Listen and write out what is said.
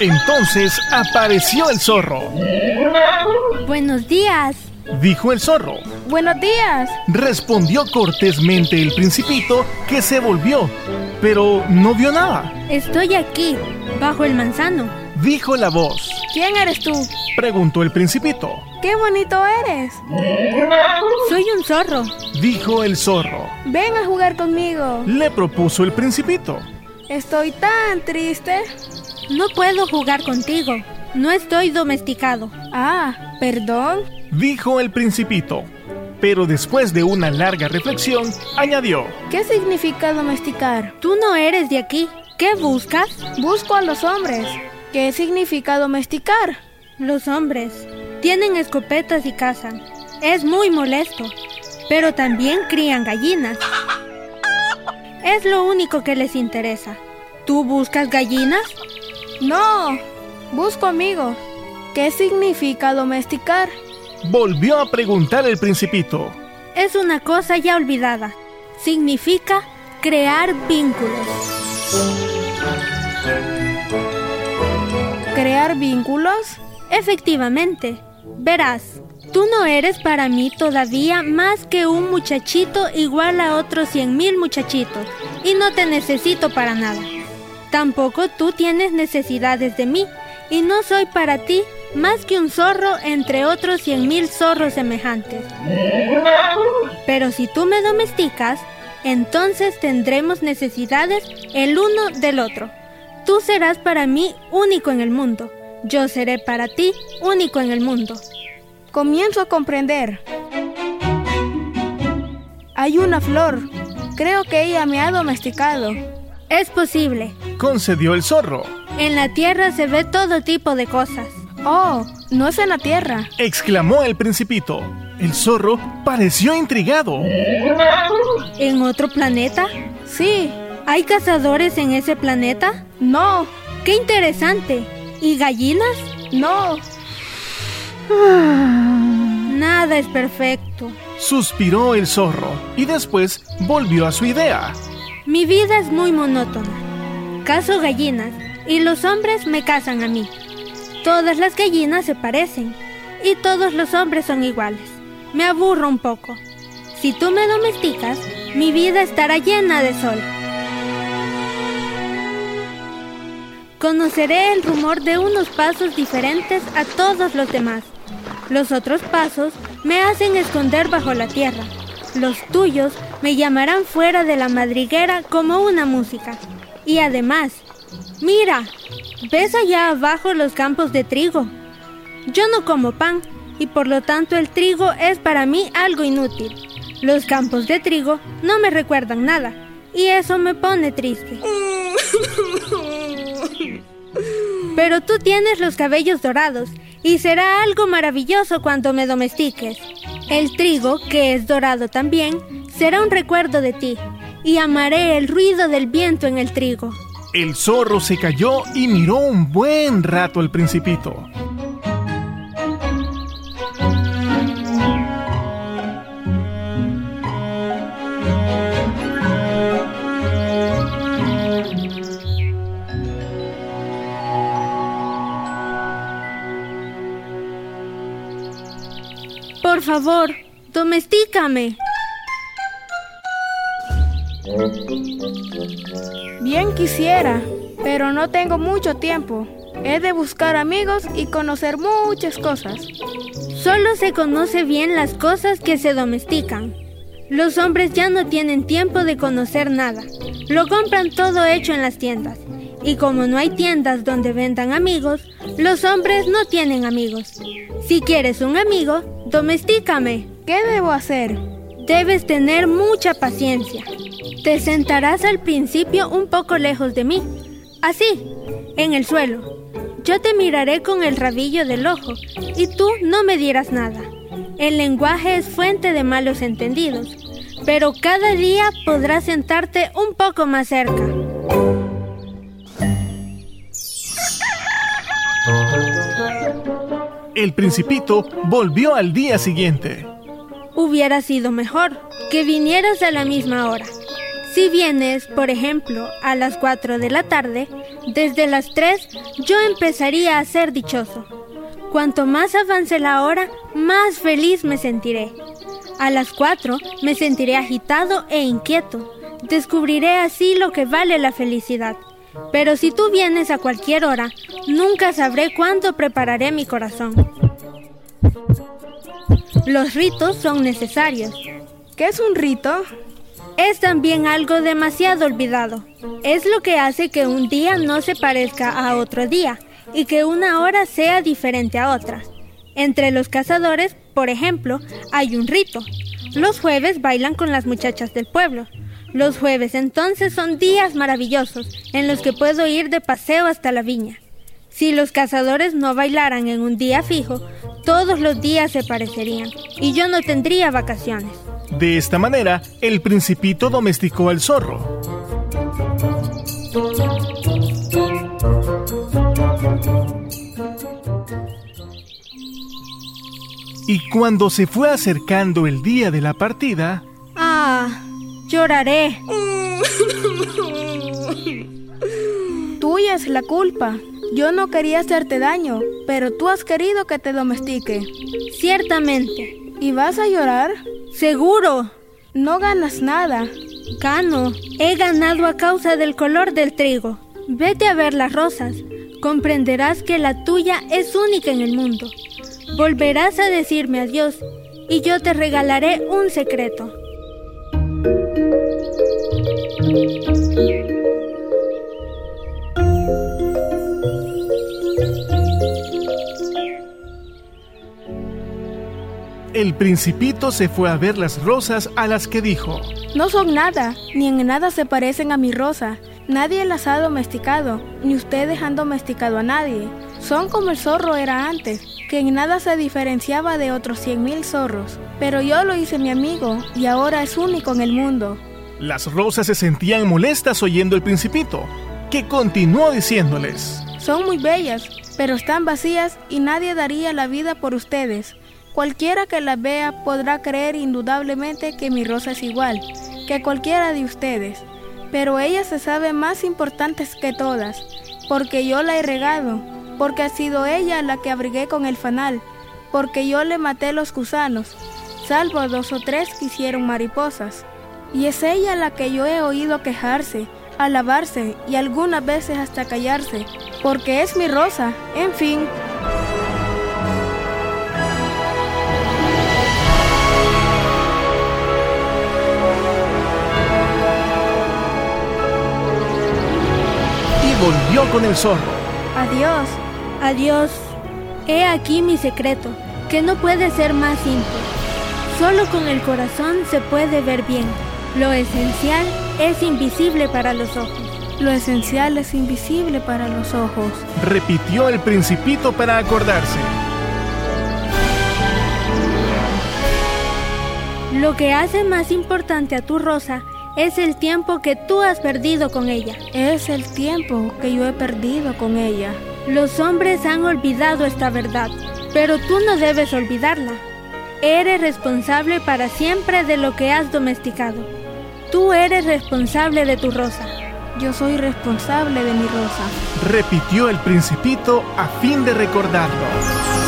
Entonces apareció el zorro. Buenos días. Dijo el zorro. Buenos días. Respondió cortésmente el principito que se volvió, pero no vio nada. Estoy aquí, bajo el manzano. Dijo la voz. ¿Quién eres tú? Preguntó el principito. ¡Qué bonito eres! Soy un zorro. Dijo el zorro. Ven a jugar conmigo. Le propuso el principito. Estoy tan triste. No puedo jugar contigo. No estoy domesticado. Ah, perdón. Dijo el principito. Pero después de una larga reflexión, añadió. ¿Qué significa domesticar? Tú no eres de aquí. ¿Qué buscas? Busco a los hombres. ¿Qué significa domesticar? Los hombres tienen escopetas y cazan. Es muy molesto. Pero también crían gallinas. Es lo único que les interesa. ¿Tú buscas gallinas? No, busco amigos. ¿Qué significa domesticar? Volvió a preguntar el principito. Es una cosa ya olvidada. Significa crear vínculos. ¿Crear vínculos? Efectivamente. Verás, tú no eres para mí todavía más que un muchachito igual a otros cien mil muchachitos y no te necesito para nada. Tampoco tú tienes necesidades de mí y no soy para ti más que un zorro entre otros cien mil zorros semejantes. Pero si tú me domesticas, entonces tendremos necesidades el uno del otro. Tú serás para mí único en el mundo. Yo seré para ti único en el mundo. Comienzo a comprender. Hay una flor. Creo que ella me ha domesticado. Es posible. Concedió el zorro. En la tierra se ve todo tipo de cosas. Oh, no es en la tierra. Exclamó el principito. El zorro pareció intrigado. ¿En otro planeta? Sí. ¿Hay cazadores en ese planeta? No. ¡Qué interesante! ¿Y gallinas? No. Nada es perfecto. Suspiró el zorro y después volvió a su idea. Mi vida es muy monótona. Cazo gallinas y los hombres me cazan a mí. Todas las gallinas se parecen y todos los hombres son iguales. Me aburro un poco. Si tú me domesticas, mi vida estará llena de sol. Conoceré el rumor de unos pasos diferentes a todos los demás. Los otros pasos me hacen esconder bajo la tierra. Los tuyos me llamarán fuera de la madriguera como una música. Y además, mira, ¿ves allá abajo los campos de trigo? Yo no como pan y por lo tanto el trigo es para mí algo inútil. Los campos de trigo no me recuerdan nada y eso me pone triste. Pero tú tienes los cabellos dorados y será algo maravilloso cuando me domestiques. El trigo, que es dorado también, será un recuerdo de ti y amaré el ruido del viento en el trigo. El zorro se cayó y miró un buen rato al principito. Por favor, domestícame. Bien quisiera, pero no tengo mucho tiempo. He de buscar amigos y conocer muchas cosas. Solo se conoce bien las cosas que se domestican. Los hombres ya no tienen tiempo de conocer nada. Lo compran todo hecho en las tiendas. Y como no hay tiendas donde vendan amigos, los hombres no tienen amigos. Si quieres un amigo, domestícame. ¿Qué debo hacer? Debes tener mucha paciencia. Te sentarás al principio un poco lejos de mí, así, en el suelo. Yo te miraré con el rabillo del ojo y tú no me dirás nada. El lenguaje es fuente de malos entendidos, pero cada día podrás sentarte un poco más cerca. El principito volvió al día siguiente. Hubiera sido mejor que vinieras a la misma hora. Si vienes, por ejemplo, a las 4 de la tarde, Desde las 3 yo empezaría a ser dichoso. Cuanto más avance la hora, más feliz me sentiré. A las 4 me sentiré agitado e inquieto. Descubriré así lo que vale la felicidad. Pero si tú vienes a cualquier hora, nunca sabré cuándo prepararé mi corazón. Los ritos son necesarios. ¿Qué es un rito? Es también algo demasiado olvidado. Es lo que hace que un día no se parezca a otro día y que una hora sea diferente a otra. Entre los cazadores, por ejemplo, hay un rito. Los jueves bailan con las muchachas del pueblo. Los jueves entonces son días maravillosos en los que puedo ir de paseo hasta la viña. Si los cazadores no bailaran en un día fijo, todos los días se parecerían y yo no tendría vacaciones. De esta manera, el principito domesticó al zorro. Y cuando se fue acercando el día de la partida... Ah, lloraré. Tuya es la culpa. Yo no quería hacerte daño, pero tú has querido que te domestique. Ciertamente. ¿Y vas a llorar? Seguro. No ganas nada. Gano. He ganado a causa del color del trigo. Vete a ver las rosas. Comprenderás que la tuya es única en el mundo. Volverás a decirme adiós y yo te regalaré un secreto. El principito se fue a ver las rosas a las que dijo, No son nada, ni en nada se parecen a mi rosa. Nadie las ha domesticado, ni ustedes han domesticado a nadie. Son como el zorro era antes, que en nada se diferenciaba de otros cien mil zorros. Pero yo lo hice mi amigo, y ahora es único en el mundo. Las rosas se sentían molestas oyendo el principito, que continuó diciéndoles, Son muy bellas, pero están vacías y nadie daría la vida por ustedes. Cualquiera que las vea podrá creer indudablemente que mi rosa es igual que cualquiera de ustedes, pero ella se sabe más importantes que todas, porque yo la he regado, porque ha sido ella la que abrigué con el fanal, porque yo le maté los gusanos, salvo dos o tres que hicieron mariposas. Y es ella la que yo he oído quejarse, alabarse y algunas veces hasta callarse, porque es mi rosa, en fin. y volvió con el zorro. Adiós. Adiós. He aquí mi secreto, que no puede ser más simple. Solo con el corazón se puede ver bien. Lo esencial es invisible para los ojos. Lo esencial es invisible para los ojos. Repitió el principito para acordarse. Lo que hace más importante a tu rosa es el tiempo que tú has perdido con ella. Es el tiempo que yo he perdido con ella. Los hombres han olvidado esta verdad, pero tú no debes olvidarla. Eres responsable para siempre de lo que has domesticado. Tú eres responsable de tu rosa. Yo soy responsable de mi rosa. Repitió el principito a fin de recordarlo.